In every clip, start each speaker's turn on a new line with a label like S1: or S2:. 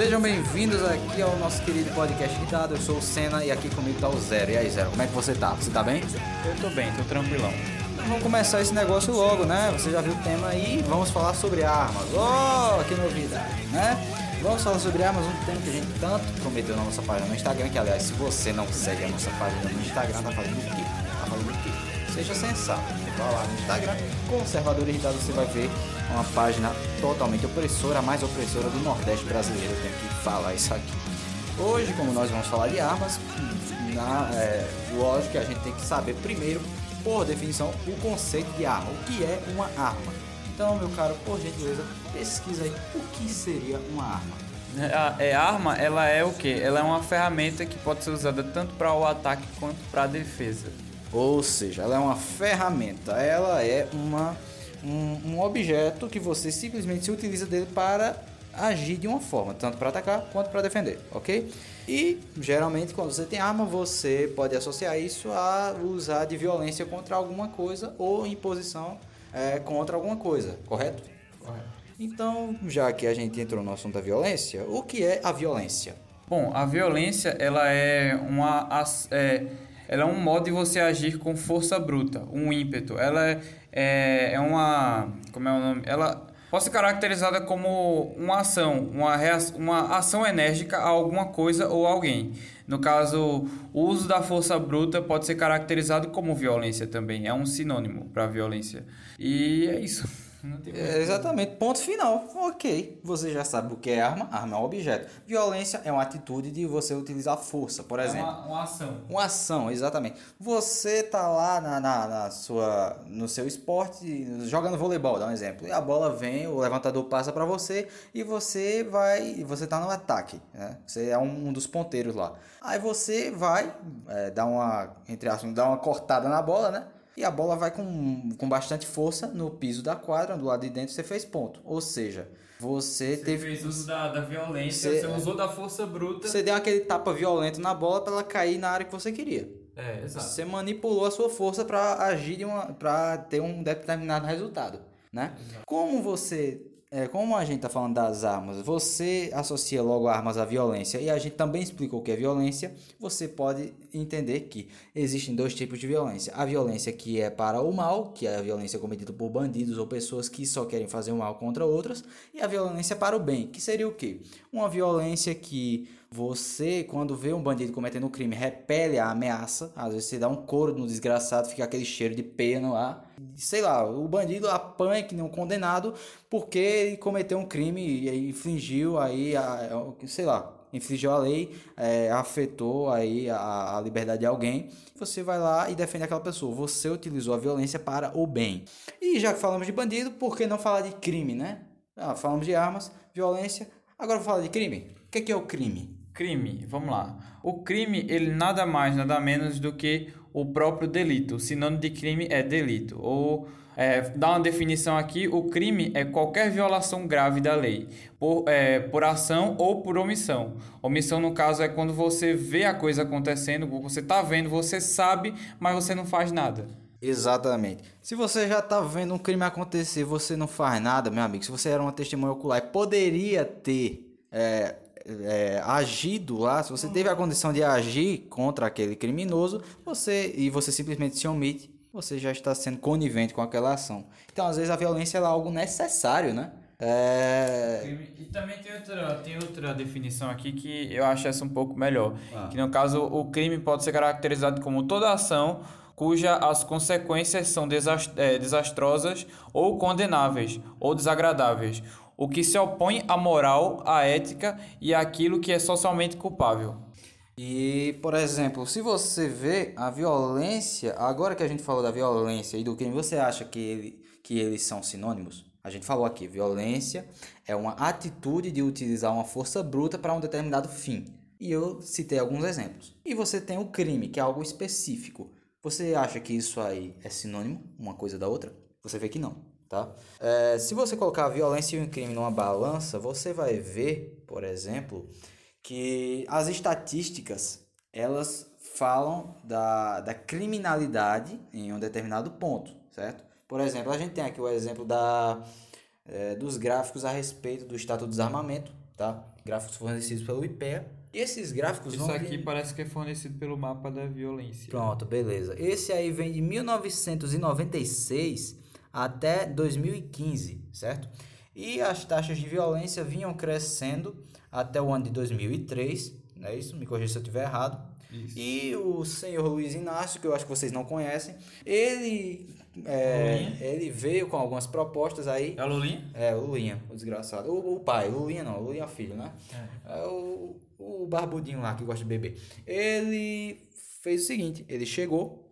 S1: Sejam bem-vindos aqui ao nosso querido podcast Irritado. Eu sou o Senna e aqui comigo tá o Zero. E aí, Zero, como é que você tá? Você tá bem?
S2: Eu tô bem, tô tranquilão.
S1: Então vamos começar esse negócio logo, né? Você já viu o tema aí, vamos falar sobre armas. Oh, que novidade, né? Vamos falar sobre armas, um tema que a gente tanto prometeu na nossa página no Instagram, que aliás, se você não segue a nossa página no Instagram, tá fazendo o quê? Tá fazendo o quê? Seja sensato. Vai lá no Instagram, Conservador Irritado, você vai ver uma página totalmente opressora, a mais opressora do Nordeste brasileiro. Eu tenho que falar isso aqui. Hoje, como nós vamos falar de armas, na, é, lógico que a gente tem que saber primeiro, por definição, o conceito de arma. O que é uma arma? Então, meu caro, por gentileza, pesquisa aí o que seria uma arma.
S2: A é, arma, ela é o que? Ela é uma ferramenta que pode ser usada tanto para o ataque quanto para a defesa.
S1: Ou seja, ela é uma ferramenta, ela é uma, um, um objeto que você simplesmente se utiliza dele para agir de uma forma, tanto para atacar quanto para defender, ok? E geralmente quando você tem arma, você pode associar isso a usar de violência contra alguma coisa ou imposição é, contra alguma coisa, correto?
S2: Correto.
S1: Então, já que a gente entrou no assunto da violência, o que é a violência?
S2: Bom, a violência ela é uma é, ela é um modo de você agir com força bruta, um ímpeto. Ela é, é, é uma como é o nome? Ela pode ser caracterizada como uma ação, uma, reação, uma ação enérgica a alguma coisa ou alguém. No caso, o uso da força bruta pode ser caracterizado como violência também, é um sinônimo para violência. E é isso.
S1: É, exatamente, ponto final. Ok, você já sabe o que é arma. Arma é um objeto. Violência é uma atitude de você utilizar força, por exemplo. É
S2: uma, uma ação.
S1: Uma ação, exatamente. Você tá lá na, na, na, sua, no seu esporte, jogando voleibol, dá um exemplo. E a bola vem, o levantador passa para você e você vai, você tá no ataque, né? Você é um, um dos ponteiros lá. Aí você vai é, dar uma, entre aspas, dar uma cortada na bola, né? E a bola vai com, com bastante força no piso da quadra, do lado de dentro você fez ponto. Ou seja, você,
S2: você
S1: teve.
S2: fez uso da, da violência, você, você usou da força bruta.
S1: Você deu aquele tapa violento na bola para ela cair na área que você queria.
S2: É, exato.
S1: Você manipulou a sua força para agir para ter um determinado resultado. Né? Como você é, como a gente está falando das armas, você associa logo armas à violência e a gente também explicou o que é violência, você pode entender que existem dois tipos de violência. A violência que é para o mal, que é a violência cometida por bandidos ou pessoas que só querem fazer o mal contra outras, e a violência para o bem, que seria o quê? Uma violência que você, quando vê um bandido cometendo um crime, repele a ameaça. Às vezes você dá um couro no desgraçado, fica aquele cheiro de pena lá. Sei lá, o bandido apanha que nem um condenado porque ele cometeu um crime e infligiu aí, a, sei lá, infligiu a lei, é, afetou aí a, a, liberdade de alguém, você vai lá e defende aquela pessoa. Você utilizou a violência para o bem. E já que falamos de bandido, por que não falar de crime, né? Ah, falamos de armas, violência, agora vou falar de crime. O que é, que é o crime?
S2: Crime, vamos lá. O crime, ele nada mais, nada menos do que o próprio delito. O sinônimo de crime é delito. Ou, é, dá uma definição aqui, o crime é qualquer violação grave da lei, por, é, por ação ou por omissão. Omissão, no caso, é quando você vê a coisa acontecendo, você está vendo, você sabe, mas você não faz nada.
S1: Exatamente. Se você já está vendo um crime acontecer, você não faz nada, meu amigo. Se você era uma testemunha ocular, poderia ter é, é, agido lá, se você teve a condição de agir contra aquele criminoso, você e você simplesmente se omite, você já está sendo conivente com aquela ação. Então, às vezes a violência é algo necessário, né? É...
S2: E também tem outra, tem outra definição aqui que eu acho essa um pouco melhor. Ah. Que no caso, o crime pode ser caracterizado como toda ação cuja as consequências são é, desastrosas ou condenáveis ou desagradáveis, o que se opõe à moral, à ética e àquilo que é socialmente culpável.
S1: E, por exemplo, se você vê a violência, agora que a gente falou da violência e do crime, você acha que, ele, que eles são sinônimos? A gente falou aqui, violência é uma atitude de utilizar uma força bruta para um determinado fim. E eu citei alguns exemplos. E você tem o crime, que é algo específico. Você acha que isso aí é sinônimo, uma coisa da outra? Você vê que não tá? É, se você colocar a violência e o crime numa balança, você vai ver, por exemplo, que as estatísticas elas falam da, da criminalidade em um determinado ponto, certo? Por exemplo, a gente tem aqui o exemplo da, é, dos gráficos a respeito do estado do desarmamento, tá? Gráficos fornecidos pelo IPEA. E esses gráficos
S2: Isso aqui parece que é fornecido pelo mapa da violência.
S1: Pronto, beleza. Esse aí vem de 1996 até 2015, certo? E as taxas de violência vinham crescendo até o ano de 2003, não é isso? Me corrija se eu estiver errado.
S2: Isso.
S1: E o senhor Luiz Inácio, que eu acho que vocês não conhecem, ele, é, ele veio com algumas propostas aí.
S2: É a Lulinha?
S1: É, o Lulinha, o desgraçado. O, o pai, o Lulinha não, o Lulinha é o filho, né? É o, o barbudinho lá que gosta de beber. Ele fez o seguinte: ele chegou,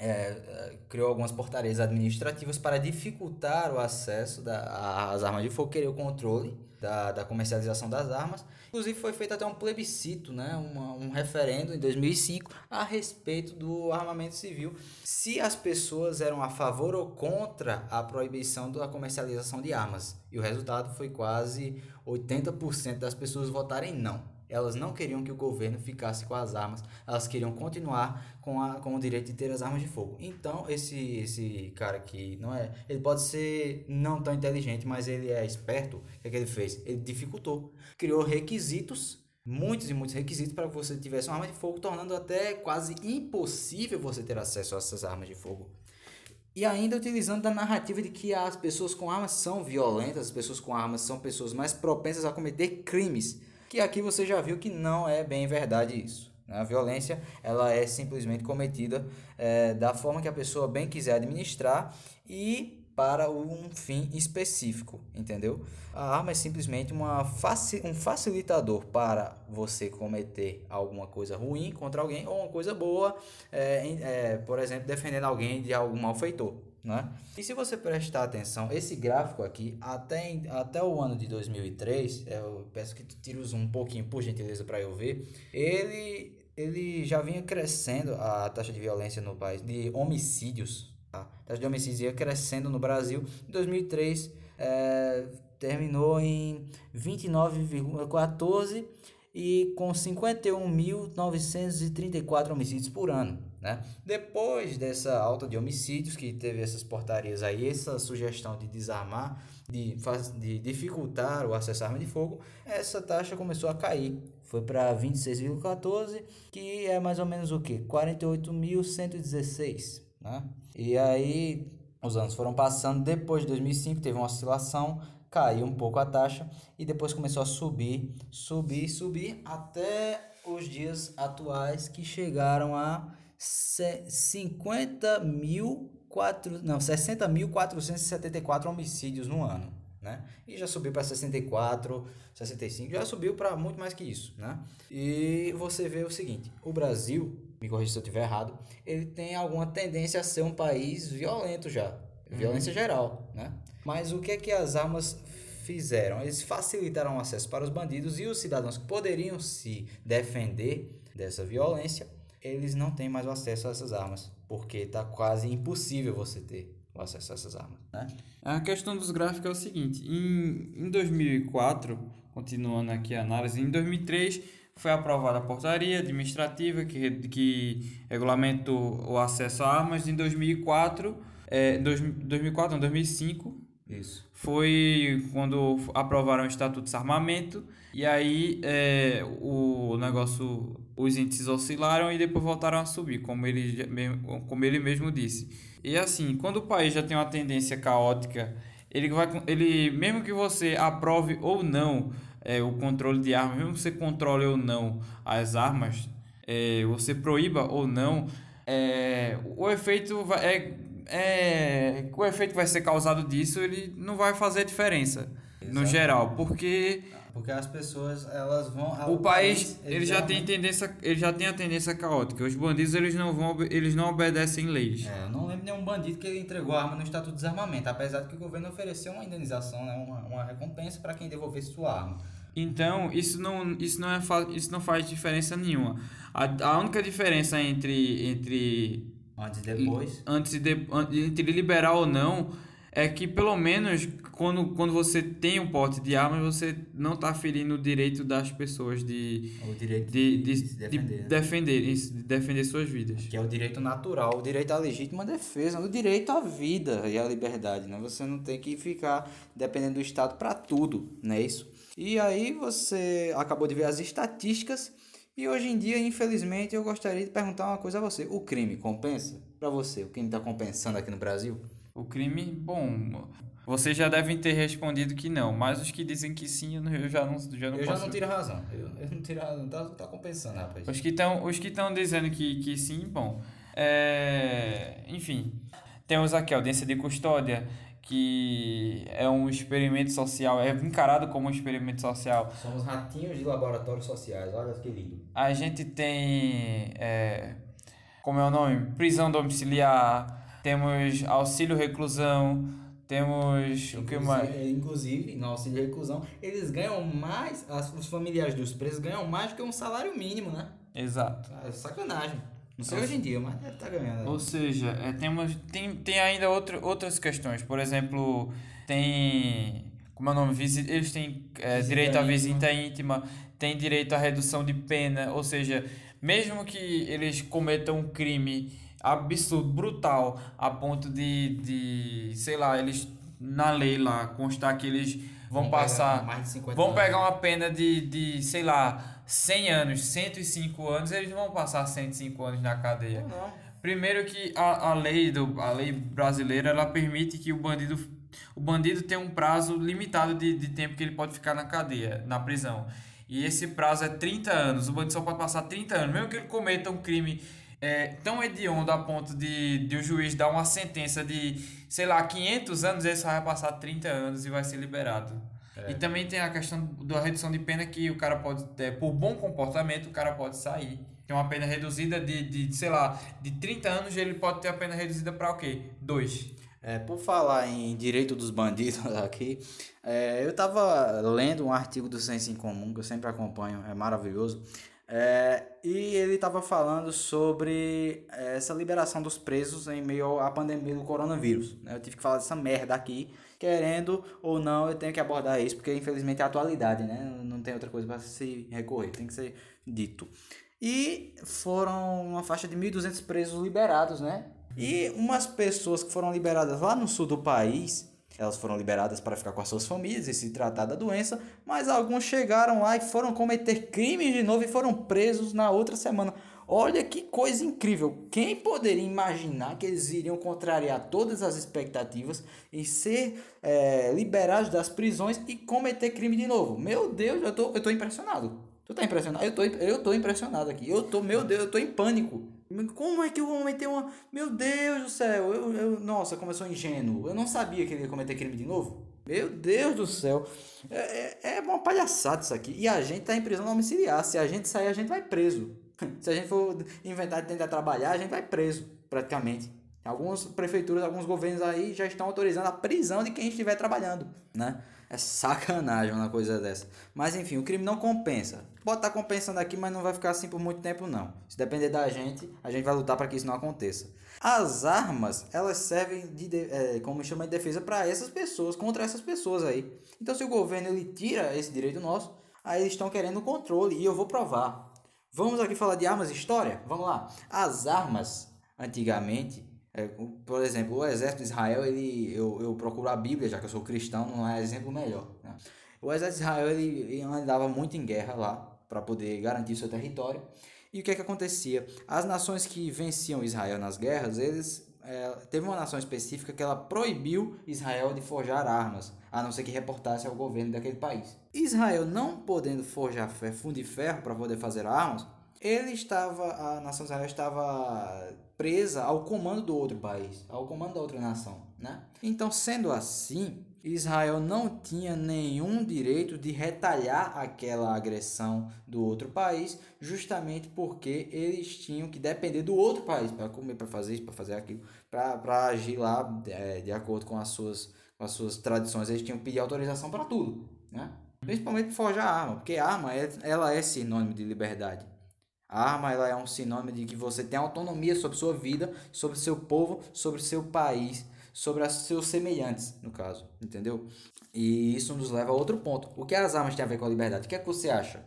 S1: é, é, criou algumas portarias administrativas para dificultar o acesso às armas de fogo, querer o controle da, da comercialização das armas. Inclusive foi feito até um plebiscito, né, uma, um referendo em 2005 a respeito do armamento civil, se as pessoas eram a favor ou contra a proibição da comercialização de armas. E o resultado foi quase 80% das pessoas votarem não. Elas não queriam que o governo ficasse com as armas, elas queriam continuar com, a, com o direito de ter as armas de fogo. Então, esse, esse cara aqui não é. Ele pode ser não tão inteligente, mas ele é esperto. O que, é que ele fez? Ele dificultou, criou requisitos, muitos e muitos requisitos para que você tivesse uma arma de fogo, tornando até quase impossível você ter acesso a essas armas de fogo. E ainda utilizando da narrativa de que as pessoas com armas são violentas, as pessoas com armas são pessoas mais propensas a cometer crimes. Que aqui você já viu que não é bem verdade isso. né? A violência ela é simplesmente cometida eh, da forma que a pessoa bem quiser administrar e para um fim específico, entendeu? A arma é simplesmente uma faci um facilitador para você cometer alguma coisa ruim contra alguém ou uma coisa boa, é, é, por exemplo, defendendo alguém de algum malfeitor. Né? E se você prestar atenção, esse gráfico aqui, até, até o ano de 2003, eu peço que tu tire o zoom um pouquinho, por gentileza, para eu ver, ele, ele já vinha crescendo a taxa de violência no país, de homicídios, Tá? A taxa de homicídios ia crescendo no Brasil. Em 2003, eh, terminou em 29,14 e com 51.934 homicídios por ano. Né? Depois dessa alta de homicídios, que teve essas portarias aí, essa sugestão de desarmar, de, de dificultar o acesso à arma de fogo, essa taxa começou a cair. Foi para 26,14, que é mais ou menos o quê? 48.116, né? E aí os anos foram passando, depois de 2005 teve uma oscilação, caiu um pouco a taxa e depois começou a subir, subir, subir até os dias atuais que chegaram a se- 50 mil não, 60.474 homicídios no ano, né? E já subiu para 64, 65, já subiu para muito mais que isso, né? E você vê o seguinte, o Brasil, me corrija se eu estiver errado, ele tem alguma tendência a ser um país violento já, violência geral, né? Mas o que é que as armas fizeram? Eles facilitaram o acesso para os bandidos e os cidadãos que poderiam se defender dessa violência, eles não têm mais o acesso a essas armas, porque está quase impossível você ter o acesso a essas armas, né?
S2: A questão dos gráficos é o seguinte: em, em 2004, continuando aqui a análise, em 2003 foi aprovada a portaria administrativa que, que regulamenta o acesso a armas. Em 2004, é, dois, 2004 não, 2005
S1: Isso.
S2: foi quando aprovaram o Estatuto de Desarmamento e aí é, o negócio, os índices oscilaram e depois voltaram a subir, como ele, como ele mesmo disse. E assim, quando o país já tem uma tendência caótica, ele vai, ele mesmo que você aprove ou não é, o controle de armas, mesmo que você controle ou não as armas, é, você proíba ou não, é, o efeito vai, é, é, o efeito que vai ser causado disso, ele não vai fazer diferença no
S1: Exato.
S2: geral, porque
S1: Porque as pessoas, elas vão...
S2: o país ele já tem tendência, ele já tem a tendência caótica. Os bandidos eles não vão, eles não obedecem leis.
S1: É, eu não lembro nenhum bandido que entregou arma no Estatuto de Desarmamento, apesar de que o governo ofereceu uma indenização, né, uma, uma recompensa para quem devolvesse sua arma.
S2: Então, isso não, isso não, é, isso não faz diferença nenhuma. A, a única diferença entre, entre
S1: Antes e depois.
S2: antes de, an- entre liberar ou não é que pelo menos quando, quando você tem um porte de armas você não está ferindo o direito das pessoas de,
S1: O direito
S2: de,
S1: de,
S2: de,
S1: se
S2: de
S1: defender. né?
S2: defender isso, de defender suas vidas.
S1: Que é o direito natural, o direito à legítima defesa, o direito à vida e à liberdade, né? Você não tem que ficar dependendo do Estado para tudo, não é isso? E aí você acabou de ver as estatísticas e hoje em dia, infelizmente, eu gostaria de perguntar uma coisa a você. O crime compensa para você? O crime está compensando aqui no Brasil?
S2: O crime, bom, vocês já devem ter respondido que não, mas os que dizem que sim, eu já não, já não
S1: eu
S2: posso...
S1: já não tiro razão. Eu, eu não tiro razão. Tá, tá compensando, rapaz.
S2: Os que estão os que estão dizendo que, que sim, bom, é... enfim, temos aqui a audiência de custódia, que é um experimento social, é encarado como um experimento social.
S1: Somos ratinhos de laboratórios sociais, olha que lindo.
S2: A gente tem, é, como é o nome? Prisão domiciliar, temos auxílio reclusão, temos o que mais?
S1: Inclusive, no auxílio reclusão, eles ganham mais, os familiares dos presos ganham mais do que um salário mínimo, né?
S2: Exato.
S1: É sacanagem. Não sei hoje em dia, mas deve estar tá ganhando.
S2: Ou seja, é, temos, tem, tem ainda outro, outras questões. Por exemplo, tem. Como é o nome? Eles têm é, direito à visita íntima, têm direito à redução de pena. Ou seja, mesmo que eles cometam um crime absurdo, brutal, a ponto de, de sei lá, eles na lei lá constar que eles vão, vão passar. vão pegar uma pena de, de, sei lá 100 anos, 105 anos, eles vão passar 105 anos na cadeia. Não. Primeiro que a, a, lei do, a lei brasileira ela permite que o bandido o bandido tem um prazo limitado de, de tempo que ele pode ficar na cadeia, na prisão. E esse prazo é 30 anos. O bandido só pode passar 30 anos. Mesmo que ele cometa um crime é, tão hediondo a ponto de, de o juiz dar uma sentença de, sei lá, 500 anos, ele só vai passar 30 anos e vai ser liberado. É. E também tem a questão da redução de pena que o cara pode ter, por bom comportamento, o cara pode sair. Tem uma pena reduzida de, de, sei lá, de 30 anos, ele pode ter a pena reduzida para o quê? Dois.
S1: É, por falar em direito dos bandidos aqui, é, eu estava lendo um artigo do Senso em Comum, que eu sempre acompanho, é maravilhoso, é, e ele estava falando sobre essa liberação dos presos em meio à pandemia do coronavírus. Né? Eu tive que falar dessa merda aqui, querendo ou não, eu tenho que abordar isso, porque infelizmente é a atualidade, né? Não tem outra coisa para se recorrer, tem que ser dito. E foram uma faixa de 1.200 presos liberados, né? E umas pessoas que foram liberadas lá no sul do país, elas foram liberadas para ficar com as suas famílias e se tratar da doença, mas alguns chegaram lá e foram cometer crimes de novo e foram presos na outra semana. Olha que coisa incrível! Quem poderia imaginar que eles iriam contrariar todas as expectativas e ser é, liberados das prisões e cometer crime de novo? Meu Deus, eu tô, eu tô impressionado. Tu tá impressionado? Eu tô, eu tô impressionado aqui. Eu tô, meu Deus, eu tô em pânico. Como é que eu vou cometer uma. Meu Deus do céu, eu, eu, nossa, como eu sou ingênuo. Eu não sabia que ele ia cometer crime de novo. Meu Deus do céu. É, é, é uma palhaçada isso aqui. E a gente tá em prisão domiciliar. Se a gente sair, a gente vai preso. Se a gente for inventar de tentar trabalhar, a gente vai preso, praticamente. Algumas prefeituras, alguns governos aí já estão autorizando a prisão de quem estiver trabalhando, né? É sacanagem uma coisa dessa. Mas enfim, o crime não compensa. Pode estar compensando aqui, mas não vai ficar assim por muito tempo não. Se depender da gente, a gente vai lutar para que isso não aconteça. As armas, elas servem de, é, como chama de defesa para essas pessoas, contra essas pessoas aí. Então se o governo ele tira esse direito nosso, aí eles estão querendo controle e eu vou provar. Vamos aqui falar de armas e história? Vamos lá. As armas, antigamente, é, por exemplo, o exército de Israel, ele, eu, eu procuro a Bíblia, já que eu sou cristão, não é exemplo melhor. Né? O exército de Israel ele, ele andava muito em guerra lá, para poder garantir seu território. E o que, é que acontecia? As nações que venciam Israel nas guerras, eles é, teve uma nação específica que ela proibiu Israel de forjar armas, a não ser que reportasse ao governo daquele país. Israel não podendo forjar fundo de ferro para poder fazer armas, ele estava, a nação Israel estava presa ao comando do outro país, ao comando da outra nação, né? Então, sendo assim, Israel não tinha nenhum direito de retalhar aquela agressão do outro país, justamente porque eles tinham que depender do outro país para comer, para fazer isso, para fazer aquilo, para agir lá é, de acordo com as, suas, as suas tradições. Eles tinham que pedir autorização para tudo, né? principalmente forjar arma, porque arma é, ela é sinônimo de liberdade. A arma ela é um sinônimo de que você tem autonomia sobre sua vida, sobre seu povo, sobre seu país sobre os seus semelhantes, no caso, entendeu? E isso nos leva a outro ponto. O que as armas têm a ver com a liberdade? O que é que você acha?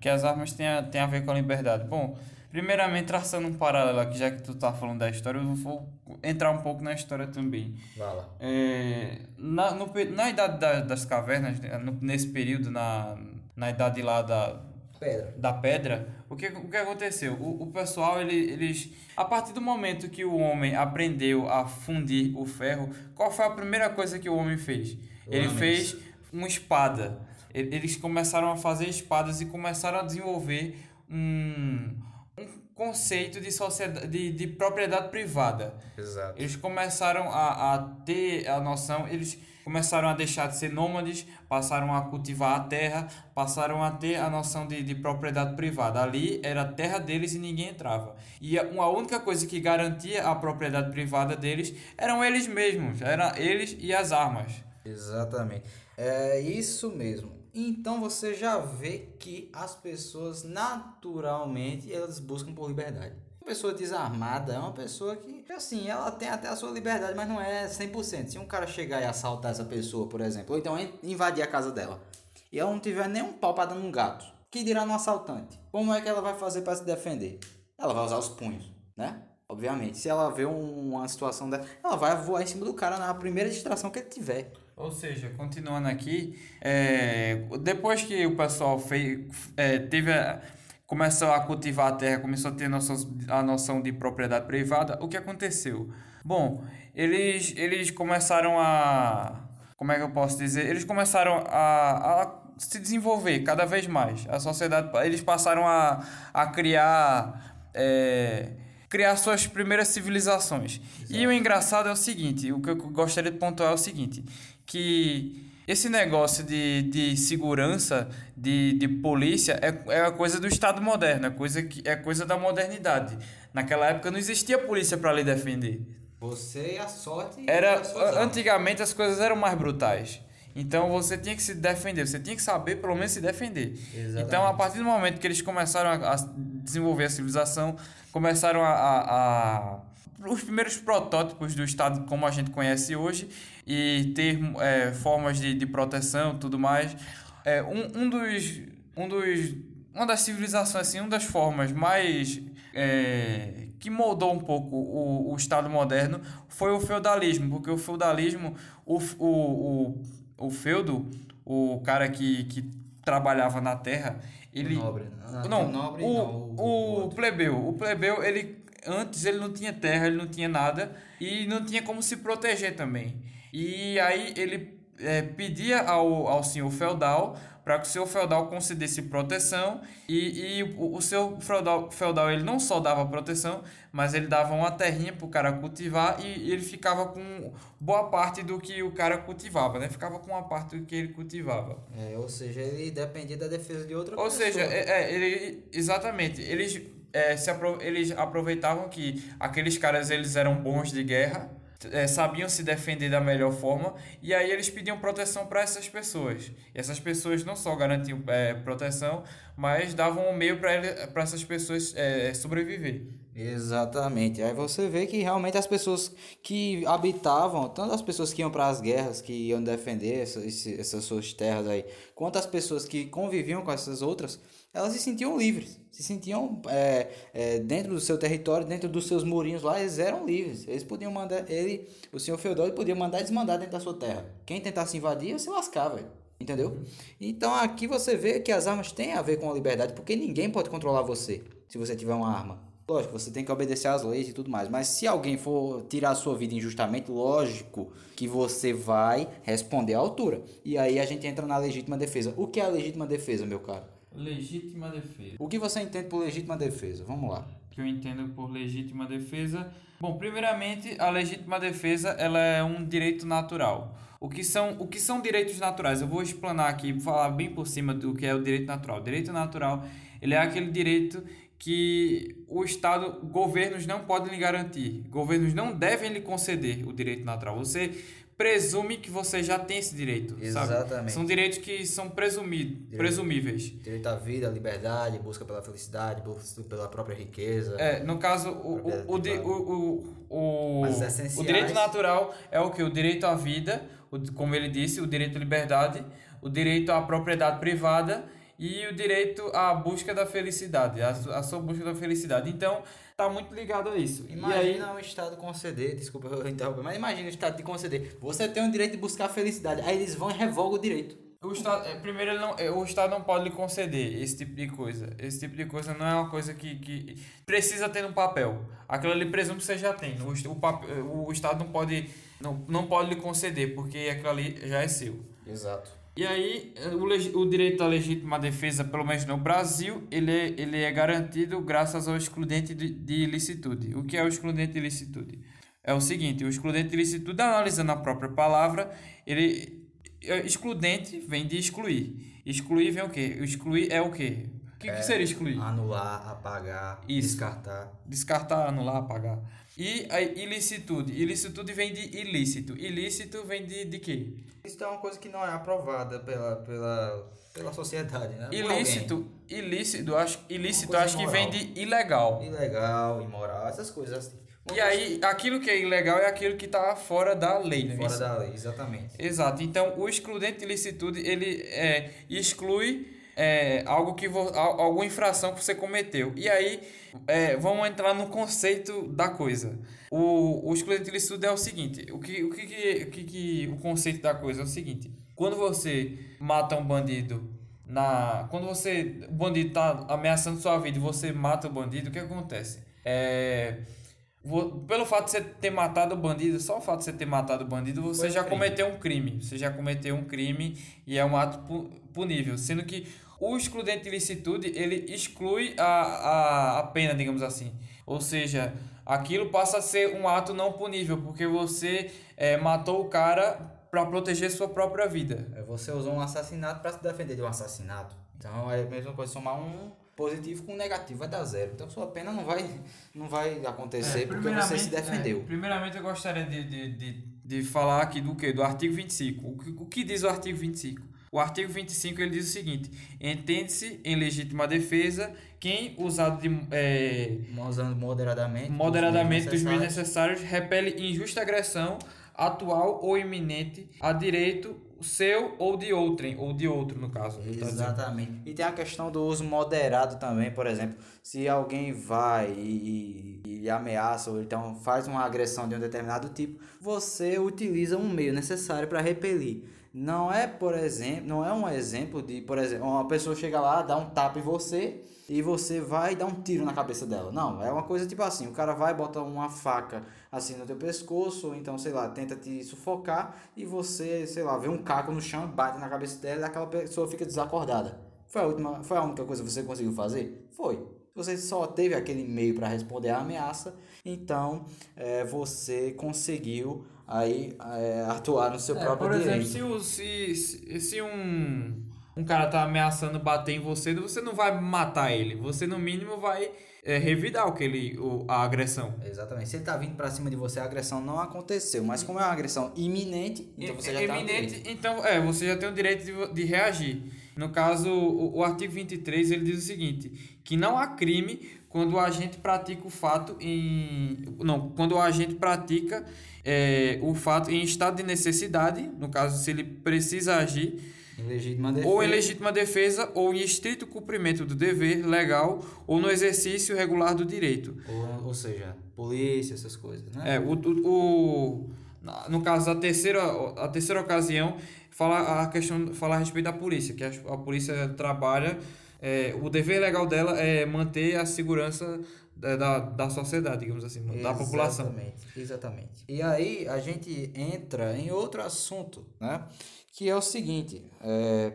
S2: que as armas têm a, têm a ver com a liberdade? Bom, Primeiramente, traçando um paralelo aqui, já que tu tá falando da história, eu vou entrar um pouco na história também.
S1: Vai lá.
S2: É, na, no, na idade da- das cavernas, né, nesse período, na, na idade lá da,
S1: Pedra.
S2: da pedra, o que, o que aconteceu? O, o pessoal, ele, eles. A partir do momento que o homem aprendeu a fundir o ferro, qual foi a primeira coisa que o homem fez? Ele fez uma espada. Eles começaram a fazer espadas e começaram a desenvolver um conceito de, sociedade, de, de propriedade privada.
S1: Exato.
S2: Eles começaram a, a ter a noção, eles começaram a deixar de ser nômades, passaram a cultivar a terra, passaram a ter a noção de, de propriedade privada. Ali era a terra deles e ninguém entrava. E a, a única coisa que garantia a propriedade privada deles eram eles mesmos, eram eles e as armas.
S1: Exatamente. É isso mesmo. Então você já vê que as pessoas naturalmente elas buscam por liberdade. Uma pessoa desarmada é uma pessoa que, assim, ela tem até a sua liberdade, mas não é 100%. Se um cara chegar e assaltar essa pessoa, por exemplo, ou então in- invadir a casa dela, e ela não tiver nenhum pau pra dar num gato, que dirá no assaltante? Como é que ela vai fazer para se defender? Ela vai usar os punhos, né? Obviamente. Se ela vê um- uma situação dessa, ela vai voar em cima do cara na primeira distração que ele tiver.
S2: Ou seja, continuando aqui, é, depois que o pessoal fez, é, teve a- começou a cultivar a terra, começou a ter a noção de propriedade privada, o que aconteceu? Bom, eles, eles começaram a. Como é que eu posso dizer? Eles começaram a, a se desenvolver cada vez mais. A sociedade, eles passaram a, a criar. é, criar suas primeiras civilizações. E o engraçado é o seguinte, o que eu gostaria de pontuar é o seguinte, que esse negócio de, de segurança, de, de polícia, é, é a coisa do Estado moderno, é coisa, que, é coisa da modernidade. Naquela época não existia polícia para lhe defender.
S1: Você e a sorte.
S2: Era,
S1: armas.
S2: antigamente as coisas eram mais brutais. Então você tinha que se defender, você tinha que saber pelo menos se defender.
S1: Exatamente.
S2: Então a partir do momento que eles começaram a, a desenvolver a civilização, começaram a, a, a- os primeiros protótipos do Estado como a gente conhece hoje e ter é, formas de, de proteção tudo mais. É, um, um dos, um dos, uma das civilizações, assim, uma das formas mais é, que moldou um pouco o, o Estado moderno foi o feudalismo, porque o feudalismo, o, o, o, o feudo, o cara que, que trabalhava na terra, ele...
S1: nobre. Ah,
S2: Não,
S1: tem o nobre,
S2: o,
S1: não,
S2: o,
S1: o- o
S2: plebeu. O plebeu, ele antes ele não tinha terra, ele não tinha nada e não tinha como se proteger também. E aí ele é, pedia ao, ao senhor feudal para que o senhor feudal concedesse proteção e, e o, o seu feudal, feudal ele não só dava proteção, mas ele dava uma terrinha para o cara cultivar e, ele ficava com boa parte do que o cara cultivava, né? Ficava com uma parte do que ele cultivava.
S1: É, ou seja, ele dependia da defesa de outra
S2: Ou
S1: pessoa.
S2: seja, é, é, ele, exatamente, eles, é, se apro eles aproveitavam que aqueles caras eles eram bons de guerra, é, sabiam se defender da melhor forma, e aí eles pediam proteção para essas pessoas. E essas pessoas não só garantiam é, proteção, mas davam um meio para essas pessoas é, sobreviver.
S1: Exatamente. Aí você vê que realmente as pessoas que habitavam, tanto as pessoas que iam para as guerras, que iam defender essas, essas suas terras aí, quanto as pessoas que conviviam com essas outras, elas se sentiam livres, se sentiam é, é, dentro do seu território, dentro dos seus murinhos lá, eles eram livres. Eles podiam mandar, ele, o senhor feudal, ele podia mandar e desmandar dentro da sua terra. Quem tentasse invadir, ia se lascar, velho. Entendeu? Então aqui você vê que as armas têm a ver com a liberdade, porque ninguém pode controlar você se você tiver uma arma. Lógico, você tem que obedecer às leis e tudo mais, mas se alguém for tirar a sua vida injustamente, lógico que você vai responder à altura. E aí a gente entra na legítima defesa. O que é a legítima defesa, meu caro?
S2: Legítima defesa.
S1: O que você entende por legítima defesa? Vamos lá.
S2: que eu entendo por legítima defesa. Bom, primeiramente, a legítima defesa ela é um direito natural. O que são, o que são direitos naturais? Eu vou explanar aqui, falar bem por cima do que é o direito natural. O direito natural, ele é aquele direito que o Estado, governos não podem lhe garantir. Governos não devem lhe conceder o direito natural. Você presume que você já tem esse direito, sabe?
S1: Exatamente.
S2: São direitos que são presumidos, presumíveis.
S1: Direito à vida, liberdade, busca pela felicidade, busca pela própria riqueza.
S2: É, no caso, o, o, o, o, o, o direito natural é o que? O direito à vida, o, como ele disse, o direito à liberdade, o direito à propriedade privada e o direito à busca da felicidade, a, a sua busca da felicidade. Então, tá muito ligado a isso.
S1: Imagina e aí... o Estado conceder, desculpa eu interromper, mas imagina o Estado te conceder. Você tem o direito de buscar a felicidade, aí eles vão e revogam o direito.
S2: O Estado, é, primeiro, ele não, é, o Estado não pode lhe conceder esse tipo de coisa. Esse tipo de coisa não é uma coisa que, que precisa ter no papel. Aquilo ali presumo que você já tem. O, o, o Estado não pode, não, não pode lhe conceder, porque aquilo ali já é seu.
S1: Exato.
S2: E aí, o, o direito à legítima defesa, pelo menos no Brasil, ele é, ele é garantido graças ao excludente de, de ilicitude. O que é o excludente de ilicitude? É o seguinte, o excludente de ilicitude, analisando a própria palavra, ele é, excludente vem de excluir. Excluir vem o quê? Excluir é o quê? O que, é, que seria excluir?
S1: Anular, apagar, Isso. descartar.
S2: Descartar, anular, apagar. E a ilicitude. Ilicitude vem de ilícito. Ilícito vem de, de quê?
S1: Isso é uma coisa que não é aprovada pela, pela, pela sociedade, né?
S2: Ilícito, ilícito, acho, ilícito acho que vem de ilegal.
S1: Ilegal, imoral, essas coisas assim.
S2: E aí, aquilo que é ilegal é aquilo que está fora da lei, né?
S1: Fora da lei, exatamente.
S2: Exato. Então, o excludente de licitude, ele é, exclui é, algo que alguma infração que você cometeu. E aí, é, vamos entrar no conceito da coisa. O, o excludente de licitude é o seguinte, o que, o que, que, o que, que o conceito da coisa é o seguinte. Quando você mata um bandido na quando você o bandido está ameaçando sua vida e você mata o bandido, o que acontece? É pelo fato de você ter matado o bandido, só o fato de você ter matado o bandido, você Foi já crime. cometeu um crime. Você já cometeu um crime e é um ato punível. Sendo que o excludente de licitude, ele exclui a, a, a pena, digamos assim. Ou seja, aquilo passa a ser um ato não punível, porque você é, matou o cara para proteger sua própria vida.
S1: É, você usou um assassinato para se defender de um assassinato. Então é a mesma coisa somar um positivo com negativo vai dar zero. Então sua pena não vai, não vai acontecer é, porque você se defendeu.
S2: É, primeiramente eu gostaria de, de, de, de falar aqui do que? Do artigo 25. O que, o que diz o artigo 25? O artigo 25 ele diz o seguinte: entende-se em legítima defesa quem usado de é,
S1: usando moderadamente,
S2: moderadamente dos meios necessários repele injusta agressão atual ou iminente a direito seu ou de outrem, ou de outro, no caso.
S1: Tá Exatamente. E tem a questão do uso moderado também, por exemplo, se alguém vai e, e, e, ameaça ou então faz uma agressão de um determinado tipo, você utiliza um meio necessário para repelir. Não é, por exemplo, não é um exemplo de, por exemplo, uma pessoa chega lá, dá um tapa em você e você vai dar um tiro na cabeça dela. Não, é uma coisa tipo assim, o cara vai botar uma faca assim no teu pescoço, ou então, sei lá, tenta te sufocar e você, sei lá, vê um caco no chão, bate na cabeça dela e aquela pessoa fica desacordada. Foi a última, foi a única coisa que você conseguiu fazer? Foi. Você só teve aquele meio para responder à ameaça, então é, você conseguiu aí é, atuar no seu é, próprio
S2: por
S1: direito.
S2: exemplo, se, se, se um, um cara tá ameaçando bater em você, você não vai matar ele. Você, no mínimo, vai é, revidar o que ele, o, a agressão.
S1: Exatamente. Se ele tá vindo para cima de você, a agressão não aconteceu. Mas como é uma agressão iminente, então você já
S2: iminente, tá então é, você já tem o direito de, de reagir. No caso, o, o artigo 23, ele diz o seguinte, que não há crime quando o agente pratica o fato em não, quando o agente pratica é, o fato em estado de necessidade, no caso se ele precisa agir
S1: em.
S2: Ou em legítima defesa, ou em estrito cumprimento do dever legal, ou no exercício regular do direito.
S1: Ou, ou seja, polícia, essas coisas, né?
S2: É, o, o, o, no caso, a terceira, a terceira ocasião, fala a questão fala a respeito da polícia, que a, a polícia trabalha, é, o dever legal dela é manter a segurança da, da sociedade, digamos assim, exatamente, da população.
S1: Exatamente. E aí a gente entra em outro assunto, né? que é o seguinte. É,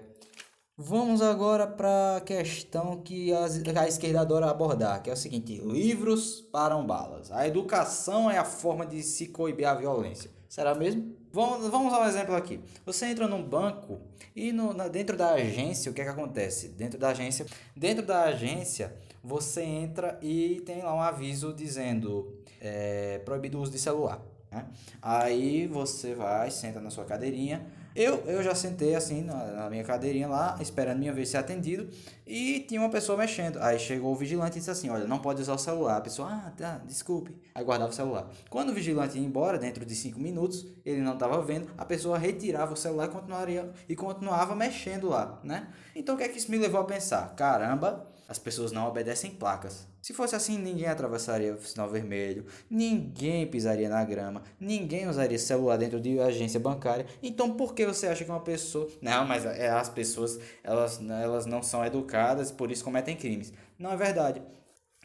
S1: vamos agora para a questão que a, a esquerda adora abordar, que é o seguinte: livros param balas. A educação é a forma de se coibir a violência. Será mesmo? Vamos, vamos a um exemplo aqui. Você entra num banco e no, na, dentro da agência, o que, é que acontece? Dentro da agência, dentro da agência, você entra e tem lá um aviso dizendo é, proibido o uso de celular. Né? Aí você vai, senta na sua cadeirinha, Eu, eu já sentei assim na, na minha cadeirinha lá, esperando minha vez ser atendido, e tinha uma pessoa mexendo. Aí chegou o vigilante e disse assim: Olha, não pode usar o celular. A pessoa, ah, tá, desculpe. Aí guardava o celular. Quando o vigilante ia embora, dentro de cinco minutos, ele não estava vendo, a pessoa retirava o celular e, continuaria, e continuava mexendo lá, né? Então o que é que isso me levou a pensar? Caramba, as pessoas não obedecem placas. Se fosse assim, ninguém atravessaria o sinal vermelho, ninguém pisaria na grama, ninguém usaria celular dentro de agência bancária. Então, por que você acha que uma pessoa. Não, mas é, as pessoas elas, elas não são educadas, por isso cometem crimes. Não é verdade.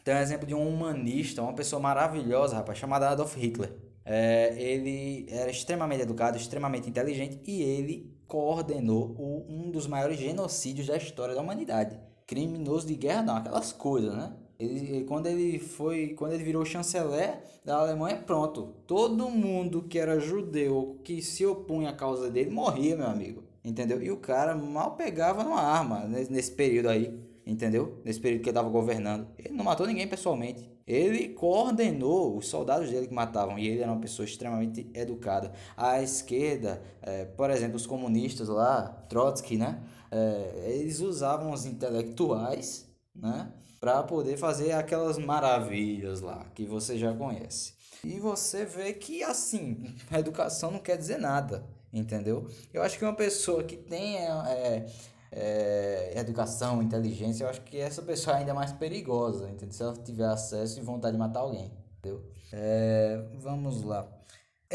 S1: Tem um exemplo de um humanista, uma pessoa maravilhosa, rapaz, chamada Adolf Hitler. É, ele era extremamente educado, extremamente inteligente e ele coordenou o, um dos maiores genocídios da história da humanidade criminoso de guerra, não, aquelas coisas, né? Ele, quando ele foi, quando ele virou chanceler da Alemanha, pronto. Todo mundo que era judeu, que se opunha à causa dele, morria, meu amigo. Entendeu? E o cara mal pegava numa arma nesse, período aí. Entendeu? Nesse período que ele estava governando. Ele não matou ninguém pessoalmente. Ele coordenou os soldados dele que matavam. E ele era uma pessoa extremamente educada. A esquerda, é, por exemplo, os comunistas lá, Trotsky, né? É, eles usavam os intelectuais, né, para poder fazer aquelas maravilhas lá que você já conhece. E você vê que assim, a educação não quer dizer nada, entendeu? Eu acho que uma pessoa que tem é, é, educação, inteligência, eu acho que essa pessoa é ainda mais perigosa, entendeu? Se ela tiver acesso e vontade de matar alguém, entendeu? É, vamos lá.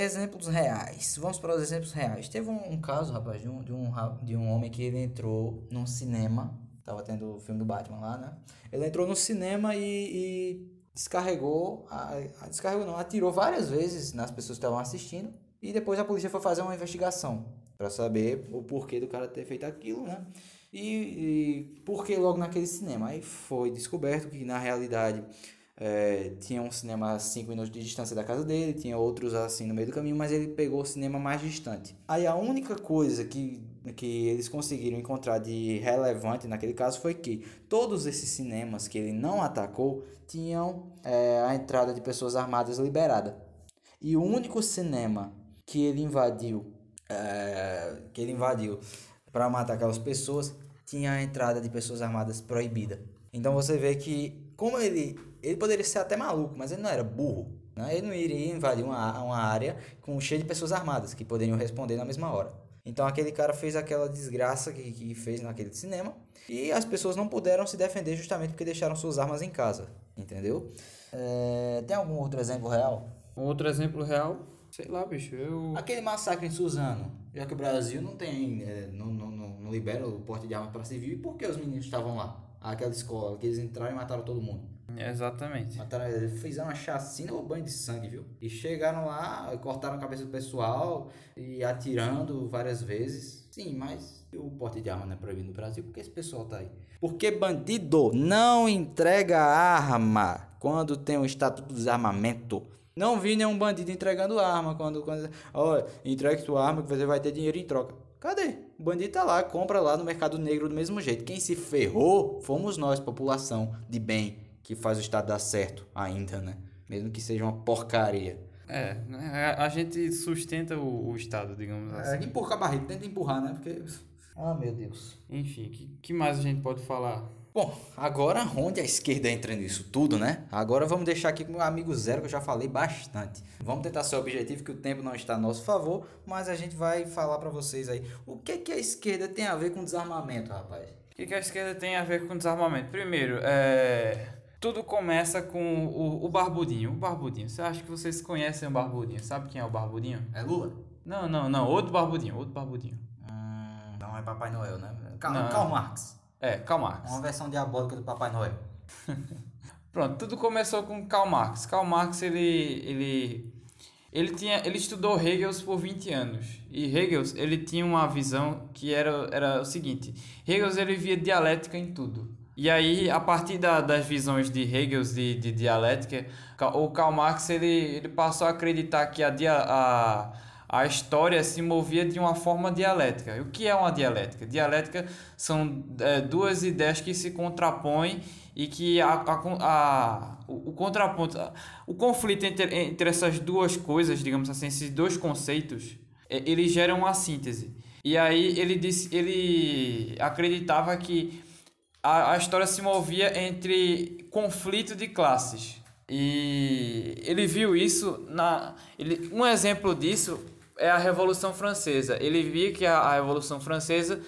S1: Exemplos reais. Vamos para os exemplos reais. Teve um, um caso, rapaz, de um, de, um, de um homem que ele entrou num cinema. Tava tendo o filme do Batman lá, né? Ele entrou no cinema e, e descarregou. A, a, descarregou não, atirou várias vezes nas pessoas que estavam assistindo. E depois a polícia foi fazer uma investigação para saber o porquê do cara ter feito aquilo, né? E, e por que logo naquele cinema? Aí foi descoberto que na realidade é, tinha um cinema a 5 minutos de distância da casa dele, tinha outros assim no meio do caminho, mas ele pegou o cinema mais distante. Aí a única coisa que, que eles conseguiram encontrar de relevante naquele caso foi que todos esses cinemas que ele não atacou tinham é, a entrada de pessoas armadas liberada. E o único cinema que ele invadiu, é, que ele invadiu para matar aquelas pessoas, tinha a entrada de pessoas armadas proibida. Então você vê que como ele ele poderia ser até maluco, mas ele não era burro. Né? Ele não iria invadir uma, uma área com cheio de pessoas armadas que poderiam responder na mesma hora. Então aquele cara fez aquela desgraça que, que fez naquele cinema e as pessoas não puderam se defender justamente porque deixaram suas armas em casa, entendeu? É, tem algum outro exemplo real?
S2: Um outro exemplo real? Sei lá, bicho, eu...
S1: Aquele massacre em Suzano, já que o Brasil não tem, é, não, não, não, não libera o porte de armas para civil, e por que os meninos estavam lá? Aquela escola, que eles entraram e mataram todo mundo.
S2: Exatamente.
S1: Mataram, fizeram uma chacina ou banho de sangue, viu? E chegaram lá, cortaram a cabeça do pessoal e atirando várias vezes. Sim, mas o porte de arma não é proibido no Brasil, por que esse pessoal tá aí? Porque bandido não entrega arma quando tem o estatuto de desarmamento. Não vi nenhum bandido entregando arma quando. quando olha, entregue sua arma que você vai ter dinheiro em troca. Cadê? O bandido tá lá, compra lá no mercado negro do mesmo jeito. Quem se ferrou fomos nós, população de bem que faz o Estado dar certo ainda, né? Mesmo que seja uma porcaria.
S2: É, né? a gente sustenta o, o Estado, digamos é, assim.
S1: É, empurra a barriga, tenta empurrar, né? Porque. Ah, meu Deus.
S2: Enfim, que, que mais a gente pode falar?
S1: Bom, agora onde a esquerda entra nisso tudo, né? Agora vamos deixar aqui com o meu amigo Zero, que eu já falei bastante. Vamos tentar ser objetivo, que o tempo não está a nosso favor, mas a gente vai falar para vocês aí. O que, que a esquerda tem a ver com desarmamento, rapaz?
S2: O que, que a esquerda tem a ver com desarmamento? Primeiro, é tudo começa com o, o Barbudinho. O Barbudinho. Você acha que vocês conhecem o Barbudinho? Sabe quem é o Barbudinho?
S1: É Lula?
S2: Não, não, não. Outro Barbudinho. Outro Barbudinho.
S1: Hum, não é Papai Noel, né? Karl, Karl Marx.
S2: É, Karl Marx.
S1: Uma versão diabólica do Papai Noel.
S2: Pronto, tudo começou com Karl Marx. Karl Marx, ele, ele, ele, tinha, ele estudou Hegel por 20 anos. E Hegel, ele tinha uma visão que era, era o seguinte. Hegel, ele via dialética em tudo. E aí, a partir da, das visões de Hegel de, de dialética, o Karl Marx ele, ele passou a acreditar que a, a, a história se movia de uma forma dialética. E o que é uma dialética? Dialética são é, duas ideias que se contrapõem e que a, a, a, o, o contraponto, o conflito entre, entre essas duas coisas, digamos assim, esses dois conceitos, é, eles geram uma síntese. E aí ele disse, ele acreditava que a, a história se movia entre conflito de classes. E ele viu isso na. Ele, um exemplo disso é a Revolução Francesa. Ele via que a, a Revolução Francesa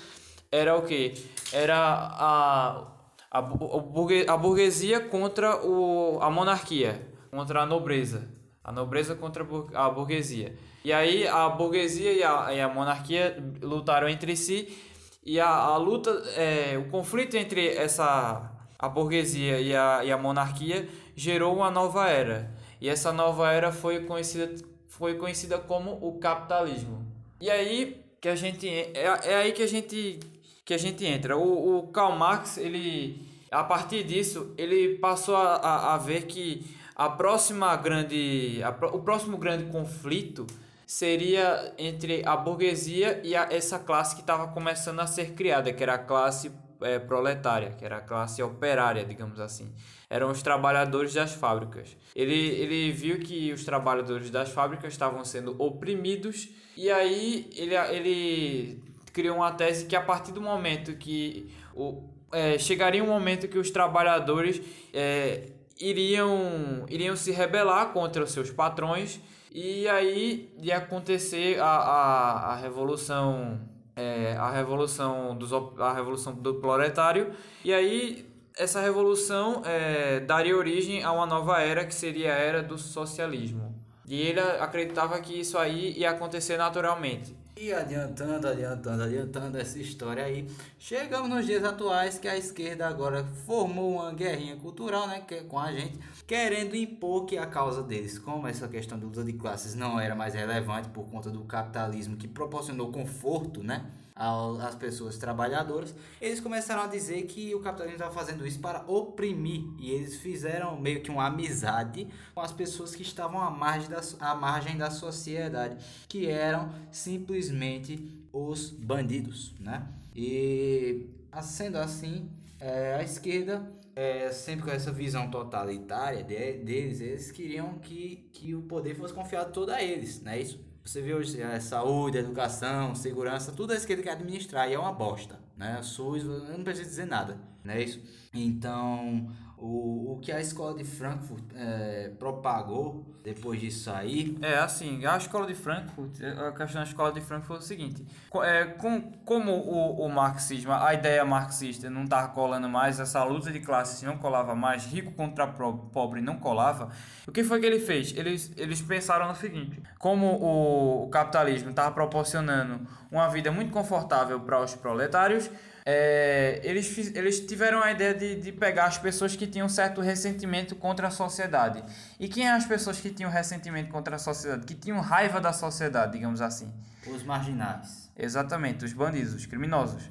S2: era o quê? Era a, a, a burguesia contra o, a monarquia, contra a nobreza. A nobreza contra a burguesia. E aí a burguesia e a, e a monarquia lutaram entre si e a, a luta, é, o conflito entre essa a burguesia e a, e a monarquia gerou uma nova era. E essa nova era foi conhecida, foi conhecida como o capitalismo. E aí que a gente é, é aí que a gente que a gente entra. O, o Karl Marx, ele a partir disso, ele passou a, a, a ver que a próxima grande a, o próximo grande conflito seria entre a burguesia e a, essa classe que estava começando a ser criada, que era a classe é, proletária, que era a classe operária, digamos assim. Eram os trabalhadores das fábricas. Ele, ele viu que os trabalhadores das fábricas estavam sendo oprimidos e aí ele, ele criou uma tese que a partir do momento que o, é, chegaria um momento que os trabalhadores é, iriam, iriam se rebelar contra os seus patrões e aí ia acontecer a, a, a revolução é, a revolução dos a revolução do proletário e aí essa revolução é, daria origem a uma nova era que seria a era do socialismo. E ele acreditava que isso aí ia acontecer naturalmente
S1: e adiantando, adiantando, adiantando essa história aí, chegamos nos dias atuais que a esquerda agora formou uma guerrinha cultural, né, que, com a gente, querendo impor que a causa deles, como essa questão do luta de classes não era mais relevante por conta do capitalismo que proporcionou conforto, né, às pessoas trabalhadoras, eles começaram a dizer que o capitalismo estava fazendo isso para oprimir e eles fizeram meio que uma amizade com as pessoas que estavam à margem da, à margem da sociedade, que eram simplesmente os bandidos, né? E sendo assim, é, a esquerda é, sempre com essa visão totalitária de, deles, eles queriam que, que o poder fosse confiado todo a eles, não é isso? Você vê hoje é, saúde, educação, segurança, tudo isso que ele quer administrar e é uma bosta, né? SUS, eu não preciso dizer nada, não é isso? Então, o, o que a escola de Frankfurt é, propagou depois disso aí.
S2: É assim, a escola de Frankfurt, a questão da escola de Frankfurt foi o seguinte: é, com, como o, o marxismo, a ideia marxista não estava colando mais, essa luta de classes não colava mais, rico contra pobre não colava, o que foi que ele fez? Eles, eles pensaram no seguinte: como o, o capitalismo estava proporcionando uma vida muito confortável para os proletários é, eles, eles tiveram a ideia de, de pegar as pessoas que tinham certo ressentimento contra a sociedade. E quem eram as pessoas que tinham ressentimento contra a sociedade? Que tinham raiva da sociedade, digamos assim?
S1: Os marginais.
S2: Exatamente, os bandidos, os criminosos.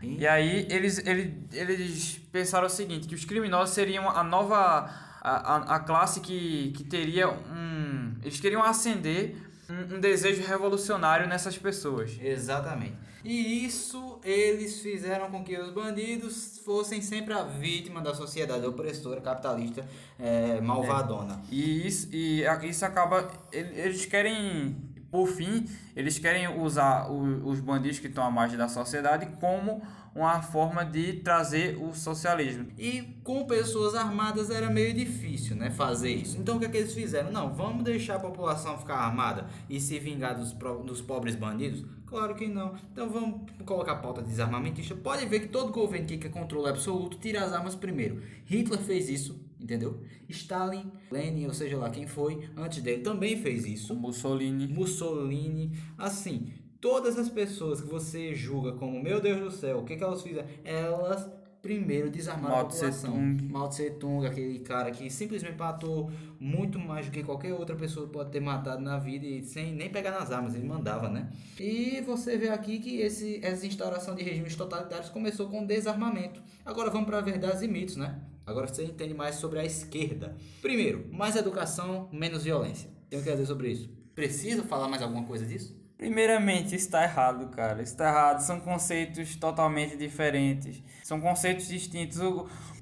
S2: E, e aí eles, eles, eles pensaram o seguinte, que os criminosos seriam a nova... A, a, a classe que, que teria um... Eles queriam acender um, um desejo revolucionário nessas pessoas.
S1: Exatamente. E isso eles fizeram com que os bandidos fossem sempre a vítima da sociedade opressora, capitalista, é, malvadona.
S2: É. E, isso, e isso acaba. Eles querem, por fim, eles querem usar os bandidos que estão à margem da sociedade como uma forma de trazer o socialismo.
S1: E com pessoas armadas era meio difícil, né, fazer isso. Então o que, é que eles fizeram? Não, vamos deixar a população ficar armada e se vingar dos, dos pobres bandidos? Claro que não. Então vamos colocar a pauta desarmamentista. Pode ver que todo governo que quer controle absoluto tira as armas primeiro. Hitler fez isso, entendeu? Stalin, Lenin, ou seja lá quem foi, antes dele também fez isso.
S2: Mussolini.
S1: Mussolini. Assim, todas as pessoas que você julga como, meu Deus do céu, o que, que elas fizeram? Elas primeiro desarmaram Mao a população. Tung. Mao Tse Tung, aquele cara que simplesmente matou muito mais do que qualquer outra pessoa pode ter matado na vida e sem nem pegar nas armas, ele mandava, né? E você vê aqui que esse, essa instauração de regimes totalitários começou com desarmamento. Agora vamos para verdades e mitos, né? Agora você entende mais sobre a esquerda. Primeiro, mais educação, menos violência. Tem o que dizer sobre isso? Preciso falar mais alguma coisa disso?
S2: Primeiramente, está errado, cara. Está errado. São conceitos totalmente diferentes. São conceitos distintos.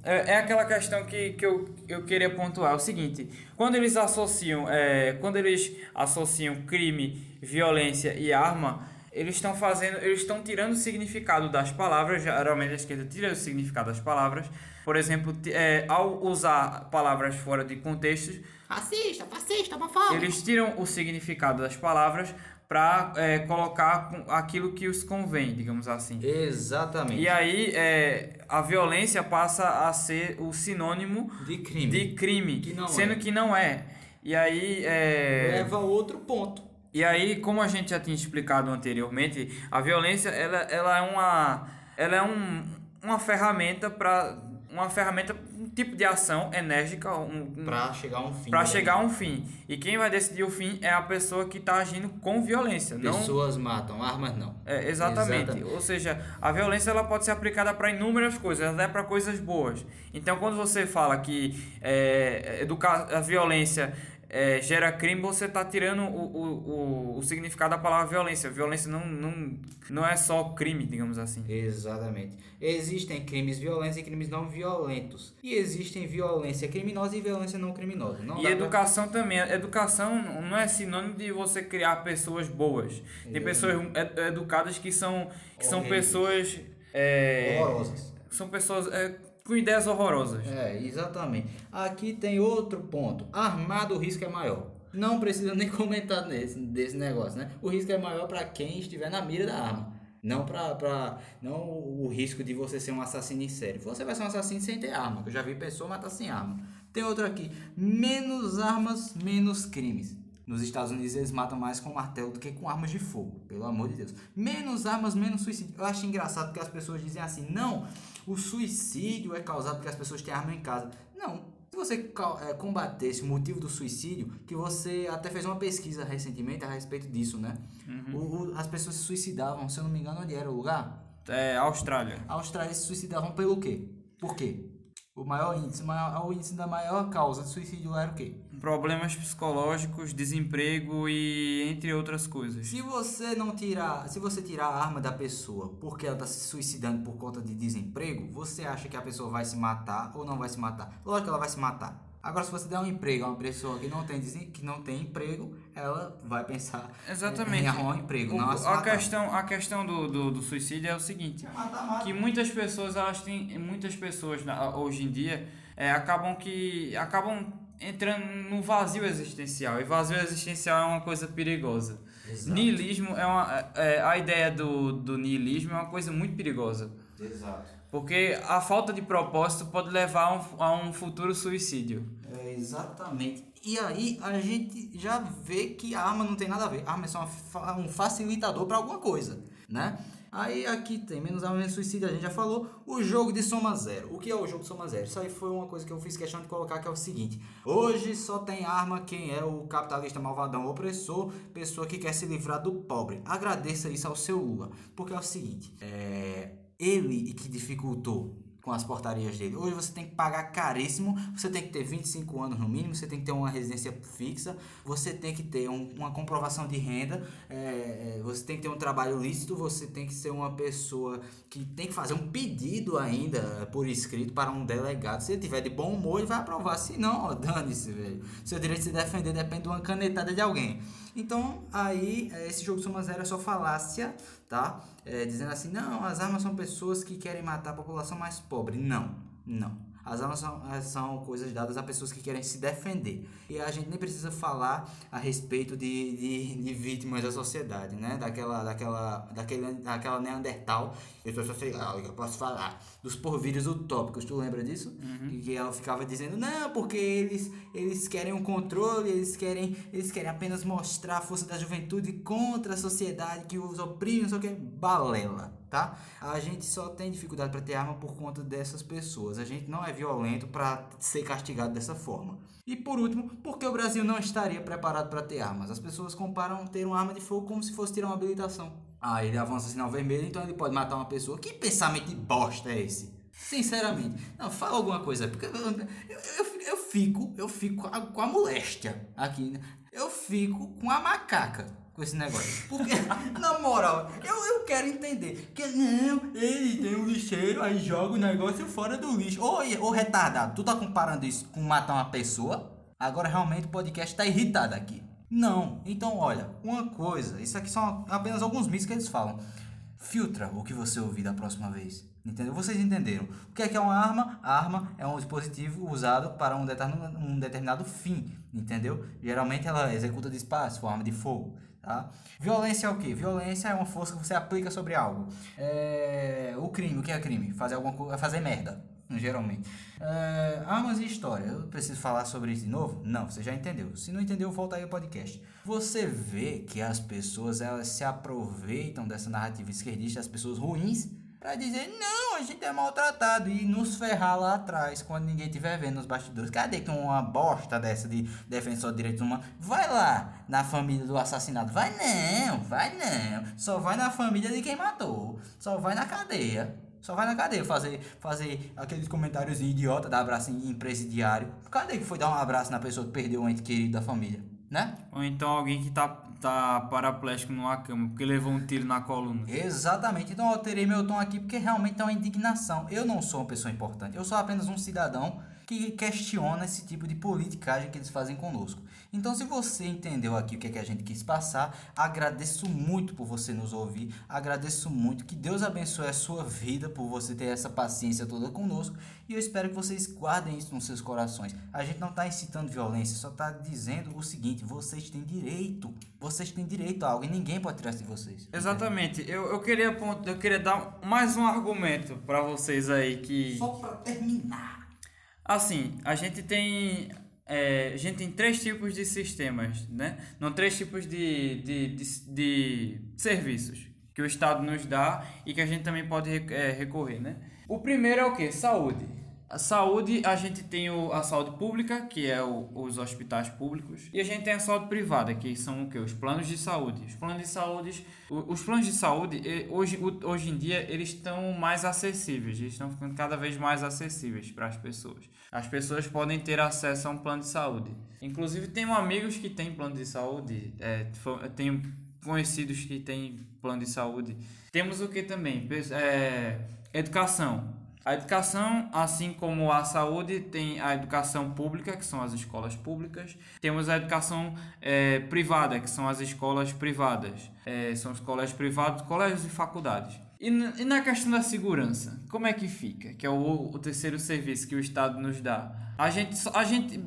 S2: É, é aquela questão que, que eu, eu queria pontuar. É o seguinte: quando eles associam, é, quando eles associam crime, violência e arma, eles estão fazendo, eles estão tirando o significado das palavras, geralmente a esquerda tira o significado das palavras. Por exemplo, é, ao usar palavras fora de contextos,
S1: racista, fascista, homofóbico.
S2: Eles tiram o significado das palavras para é, colocar aquilo que os convém, digamos assim.
S1: Exatamente.
S2: E aí é, a violência passa a ser o sinônimo
S1: de crime,
S2: de crime
S1: que
S2: sendo
S1: é.
S2: que não é. E aí é...
S1: leva a outro ponto.
S2: E aí, como a gente já tinha explicado anteriormente, a violência ela, ela é uma ela é um, uma ferramenta para uma ferramenta, um tipo de ação enérgica um,
S1: um para chegar a um fim.
S2: Para chegar a um fim. E quem vai decidir o fim é a pessoa que está agindo com violência.
S1: Pessoas não... matam, armas não.
S2: É, exatamente. exatamente. Ou seja, a violência ela pode ser aplicada para inúmeras coisas, até para coisas boas. Então, quando você fala que é, educar a violência é, gera crime, você está tirando o, o, o, o, significado da palavra violência. Violência não, não, não é só crime, digamos assim.
S1: Exatamente. Existem crimes violentos e crimes não violentos. E existem violência criminosa e violência não criminosa. Não
S2: e educação pra... também. Educação não é sinônimo de você criar pessoas boas. Tem pessoas educadas que são, que são pessoas. É,
S1: Horrorosas.
S2: São pessoas. É, com ideias horrorosas.
S1: É, exatamente. Aqui tem outro ponto. Armado o risco é maior. Não precisa nem comentar nesse, desse negócio, né? O risco é maior para quem estiver na mira da arma. Não para pra não o risco de você ser um assassino em série. Você vai ser um assassino sem ter arma. Eu já vi pessoa matar sem arma. Tem outro aqui. Menos armas, menos crimes. Nos Estados Unidos eles matam mais com martelo do que com armas de fogo, pelo amor de Deus. Menos armas, menos suicídio. Eu acho engraçado porque as pessoas dizem assim: não, o suicídio é causado porque as pessoas têm arma em casa. Não. Se você é, combatesse o motivo do suicídio, que você até fez uma pesquisa recentemente a respeito disso, né? Uhum. O, as pessoas se suicidavam, se eu não me engano, onde era o lugar?
S2: É, Austrália.
S1: A Austrália se suicidavam pelo quê? Por quê? O maior índice, maior, o índice da maior causa de suicídio era o quê?
S2: Problemas psicológicos, desemprego e entre outras coisas.
S1: Se você não tirar, se você tirar a arma da pessoa porque ela está se suicidando por conta de desemprego, você acha que a pessoa vai se matar ou não vai se matar? Lógico que ela vai se matar. Agora, se você der um emprego a uma pessoa que não tem, que não tem emprego, ela vai pensar
S2: Exatamente.
S1: em arrumar um emprego. O, não
S2: a, a questão, a questão do, do, do suicídio é o seguinte:
S1: mata, mata.
S2: que muitas pessoas, elas têm, muitas pessoas hoje em dia é, acabam que acabam entrando no vazio existencial. E vazio existencial é uma coisa perigosa. Exato. Nihilismo é uma. É, a ideia do, do nihilismo é uma coisa muito perigosa.
S1: Exato.
S2: Porque a falta de propósito pode levar a um, a um futuro suicídio.
S1: É, exatamente. E aí a gente já vê que a arma não tem nada a ver. A arma é só um facilitador para alguma coisa, né? Aí aqui tem menos arma, menos suicídio, a gente já falou. O jogo de soma zero. O que é o jogo de soma zero? Isso aí foi uma coisa que eu fiz questão de colocar, que é o seguinte. Hoje só tem arma quem é o capitalista malvadão opressor, pessoa que quer se livrar do pobre. Agradeça isso ao seu Lula. Porque é o seguinte, é ele que dificultou com as portarias dele. Hoje você tem que pagar caríssimo, você tem que ter 25 anos no mínimo, você tem que ter uma residência fixa, você tem que ter um, uma comprovação de renda, é, é, você tem que ter um trabalho lícito, você tem que ser uma pessoa que tem que fazer um pedido ainda por escrito para um delegado. Se ele tiver de bom humor, ele vai aprovar. Se não, dane-se, velho. Seu direito de se defender depende de uma canetada de alguém. Então, aí, é, esse jogo soma zero é só falácia, tá? É, dizendo assim, não, as armas são pessoas que querem matar a população mais pobre. Não, não. As armas são, são coisas dadas a pessoas que querem se defender. E a gente nem precisa falar a respeito de, de, de vítimas da sociedade, né? Daquela, daquela, daquele, daquela Neandertal. Eu sou social, eu posso falar. Dos porvírios utópicos, tu lembra disso? Uhum. Que ela ficava dizendo, não, porque eles, eles querem um controle, eles querem, eles querem apenas mostrar a força da juventude contra a sociedade que os oprime, não sei o que. Balela tá? A gente só tem dificuldade para ter arma por conta dessas pessoas. A gente não é violento para ser castigado dessa forma. E por último, porque o Brasil não estaria preparado para ter armas? As pessoas comparam ter uma arma de fogo como se fosse tirar uma habilitação. Ah, ele avança sinal vermelho, então ele pode matar uma pessoa. Que pensamento de bosta é esse? Sinceramente. Não, fala alguma coisa. Porque eu, eu, eu, fico, eu fico com a, com a moléstia aqui. Né? Eu fico com a macaca com esse negócio. Porque, na moral, eu, eu quero entender. Que não, ele tem um lixeiro, aí joga o negócio fora do lixo. Ô, ô retardado, tu tá comparando isso com matar uma pessoa? Agora realmente o podcast tá irritado aqui. Não. Então, olha, uma coisa, isso aqui são apenas alguns mitos que eles falam. Filtra o que você ouvir da próxima vez. Entendeu? Vocês entenderam. O que é que é uma arma? A arma é um dispositivo usado para um determinado, um determinado fim. Entendeu? Geralmente ela executa disparos, forma de fogo. Tá? Violência é o que? Violência é uma força que você aplica sobre algo. É... O crime, o que é crime? Fazer alguma coisa, fazer merda geralmente. É, armas e história. Eu preciso falar sobre isso de novo? Não, você já entendeu. Se não entendeu, volta aí ao podcast. Você vê que as pessoas elas se aproveitam dessa narrativa esquerdista, as pessoas ruins, para dizer não, a gente é maltratado e nos ferrar lá atrás quando ninguém estiver vendo nos bastidores. Cadê que uma bosta dessa de defensor de direitos humanos vai lá na família do assassinado? Vai não, vai não. Só vai na família de quem matou. Só vai na cadeia. Só vai na cadeia fazer, fazer aqueles comentários idiota, dar abraço em, presidiário. Cadê que foi dar um abraço na pessoa que perdeu um ente querido da família? Né?
S2: Ou então alguém que tá, tá paraplégico numa cama porque levou um tiro na coluna.
S1: Exatamente. Então eu alterei meu tom aqui porque realmente é uma indignação. Eu não sou uma pessoa importante. Eu sou apenas um cidadão que questiona esse tipo de politicagem que eles fazem conosco. Então, se você entendeu aqui o que, é que a gente quis passar, agradeço muito por você nos ouvir, agradeço muito, que Deus abençoe a sua vida por você ter essa paciência toda conosco e eu espero que vocês guardem isso nos seus corações. A gente não está incitando violência, só está dizendo o seguinte: vocês têm direito, vocês têm direito a algo e ninguém pode tirar isso de vocês.
S2: Exatamente, eu, eu, queria, eu queria dar mais um argumento para vocês aí que.
S1: Só para terminar.
S2: Assim, a gente tem é, a gente tem três tipos de sistemas, né? Não, três tipos de, de, de, de, serviços que o Estado nos dá e que a gente também pode é, recorrer, né? O primeiro é o que? Saúde. A saúde, a gente tem o, a saúde pública, que é o, os hospitais públicos, e a gente tem a saúde privada, que são o que? Os planos de saúde. Os planos de saúde, os planos de saúde, hoje, hoje em dia, eles estão mais acessíveis, eles estão ficando cada vez mais acessíveis para as pessoas. As pessoas podem ter acesso a um plano de saúde. Inclusive, tenho amigos que têm plano de saúde, é, tenho conhecidos que têm plano de saúde. Temos o que também? É, educação. A educação, assim como a saúde, tem a educação pública, que são as escolas públicas. Temos a educação é, privada, que são as escolas privadas. É, são escolas privadas, colégios e faculdades. E, e, na questão da segurança, como é que fica? Que é o, o terceiro serviço que o Estado nos dá. A gente, a gente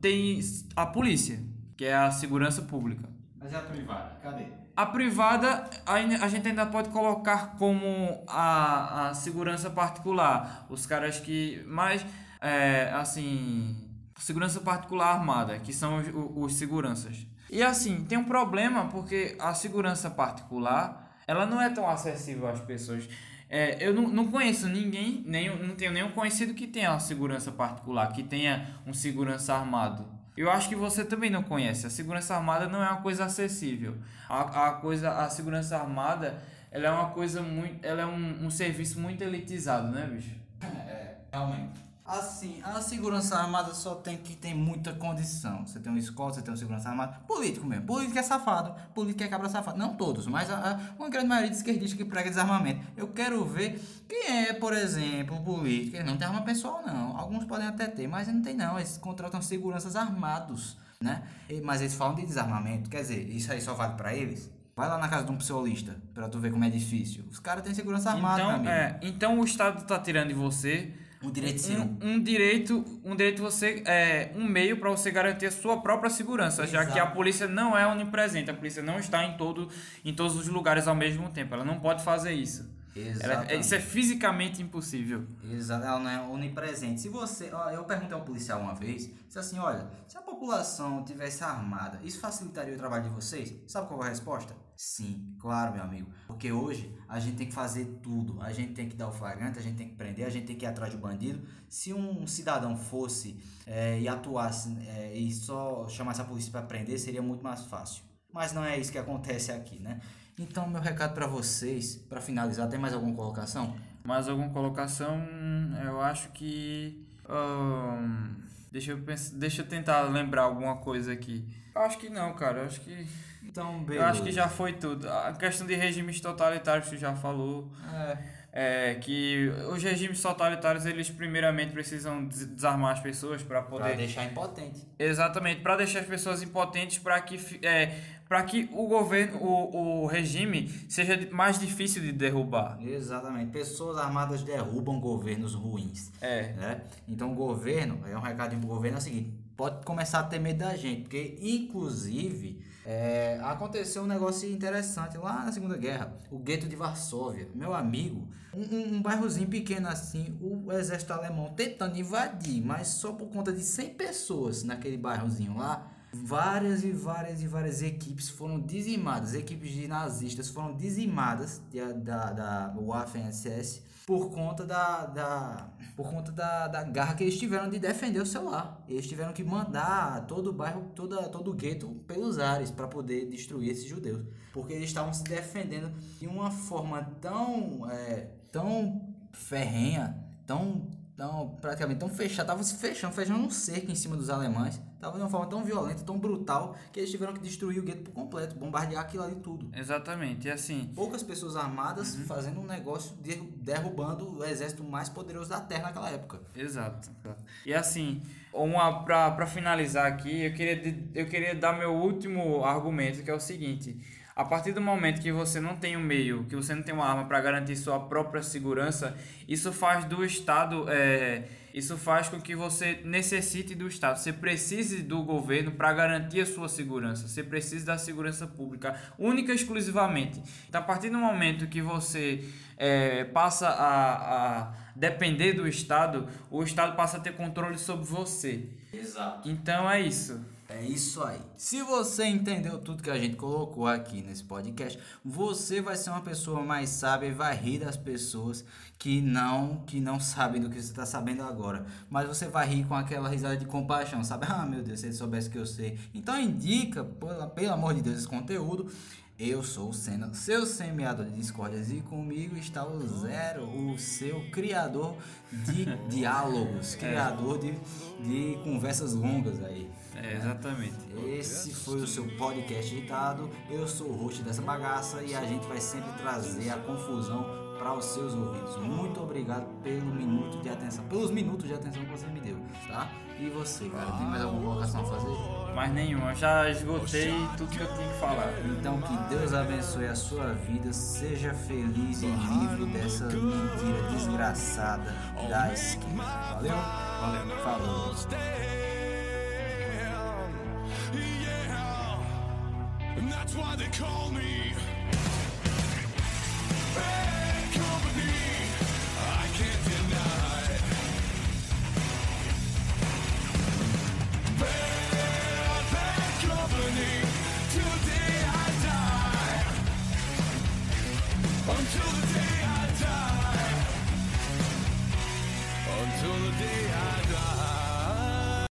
S2: tem a polícia, que é a segurança pública.
S1: Mas é a privada, cadê?
S2: A privada a gente ainda pode colocar como a, a segurança particular. Os caras que mais, é, assim, segurança particular armada, que são os, os seguranças. E assim, tem um problema porque a segurança particular, ela não é tão acessível às pessoas. É, eu não, não conheço ninguém, nem, não tenho nenhum conhecido que tenha uma segurança particular, que tenha um segurança armado. Eu acho que você também não conhece. A segurança armada não é uma coisa acessível. A, a coisa, a segurança armada, ela é uma coisa muito, ela é um, um serviço muito elitizado, né, bicho?
S1: É, realmente. Assim, a segurança armada só tem que ter muita condição. Você tem um escola, você tem um segurança armada. Político mesmo. Político é safado. Político é cabra safado. Não todos, mas a, a, uma grande maioria de esquerdistas que prega desarmamento. Eu quero ver quem é, por exemplo, político. Ele não tem arma pessoal, não. Alguns podem até ter, mas não tem, não. Eles contratam seguranças armados, né? Mas eles falam de desarmamento. Quer dizer, isso aí só vale para eles? Vai lá na casa de um psolista pra tu ver como é difícil. Os caras têm segurança armada,
S2: então, é, então o Estado tá tirando de você
S1: um direito seu.
S2: Um, um, direito, um direito você é um meio para você garantir a sua própria segurança, Exato. já que a polícia não é onipresente, a polícia não está em todo em todos os lugares ao mesmo tempo. Ela não pode fazer isso. Ela, isso é fisicamente impossível.
S1: Exato, ela não é onipresente. Se você, ó, eu perguntei ao policial uma vez, disse assim, olha, se a população tivesse armada, isso facilitaria o trabalho de vocês? Sabe qual é a resposta? Sim, claro, meu amigo. Porque hoje a gente tem que fazer tudo. A gente tem que dar o flagrante, a gente tem que prender, a gente tem que ir atrás do bandido. Se um cidadão fosse é, e atuasse é, e só chamasse a polícia para prender, seria muito mais fácil. Mas não é isso que acontece aqui, né? Então, meu recado para vocês, para finalizar, tem mais alguma colocação?
S2: Mais alguma colocação? Eu acho que. Um, deixa, eu pensar, deixa eu tentar lembrar alguma coisa aqui. Eu acho que não, cara. Eu acho que.
S1: Então, beleza.
S2: Eu acho que já foi tudo. A questão de regimes totalitários que tu já falou.
S1: É.
S2: é, que os regimes totalitários eles primeiramente precisam des- desarmar as pessoas para
S1: Pra
S2: poder
S1: deixar impotente.
S2: Exatamente, para deixar as pessoas impotentes, para que, é, para que o governo, o, o regime seja mais difícil de derrubar.
S1: Exatamente. Pessoas armadas derrubam governos ruins.
S2: É,
S1: né? Então o governo, é um recadinho pro governo é o seguinte, pode começar a ter medo da gente, porque inclusive é, aconteceu um negócio interessante lá na Segunda Guerra, o gueto de Varsóvia, meu amigo, um, um, um bairrozinho pequeno assim, o exército alemão tentando invadir, mas só por conta de 100 pessoas naquele bairrozinho lá, Várias e várias e várias equipes foram dizimadas, equipes de nazistas foram dizimadas da, da, da Waffen-SS por conta da, da por conta da, da garra que eles tiveram de defender o seu lar. Eles tiveram que mandar todo o bairro, toda, todo o gueto pelos ares para poder destruir esses judeus, porque eles estavam se defendendo de uma forma tão é, tão ferrenha, tão tão praticamente tão fechado, tava se fechando, fechando um cerco em cima dos alemães. Tava de uma forma tão violenta, tão brutal, que eles tiveram que destruir o gueto por completo, bombardear aquilo ali tudo.
S2: exatamente. E assim,
S1: Poucas pessoas armadas fazendo um negócio de, derrubando o exército mais poderoso da Terra naquela época.
S2: Exato. E assim, uma pra, pra finalizar aqui, eu queria, eu queria dar meu último argumento, que é o seguinte. A partir do momento que você não tem um meio, que você não tem uma arma para garantir sua própria segurança, isso faz do Estado, é, isso faz com que você necessite do Estado. Você precise do governo para garantir a sua segurança. Você precisa da segurança pública, única e exclusivamente. Então, a partir do momento que você é, passa a, a depender do Estado, o Estado passa a ter controle sobre você.
S1: Exato.
S2: Então é isso.
S1: É isso aí. Se você entendeu tudo que a gente colocou aqui nesse podcast, você vai ser uma pessoa mais sábia e vai rir das pessoas que não que não sabem do que você está sabendo agora. Mas você vai rir com aquela risada de compaixão, sabe? Ah, meu Deus, se ele soubesse que eu sei. Então indica, pela, pelo amor de Deus, esse conteúdo. Eu sou o Senna, seu semeador de discórdias, e comigo está o Zero, o seu criador de diálogos, criador de, de conversas longas aí.
S2: É, exatamente.
S1: Esse foi o seu podcast editado. Eu sou o host dessa bagaça e a gente vai sempre trazer a confusão para os seus ouvidos. Muito obrigado pelo minuto de atenção, pelos minutos de atenção que você me deu, tá? E você, cara, tem mais alguma colocação a fazer?
S2: Mais nenhuma. Já esgotei tudo que eu tinha que falar.
S1: Então que Deus abençoe a sua vida, seja feliz e livre dessa mentira desgraçada da esquerda. Valeu? Valeu. Falou.
S3: That's why they call me.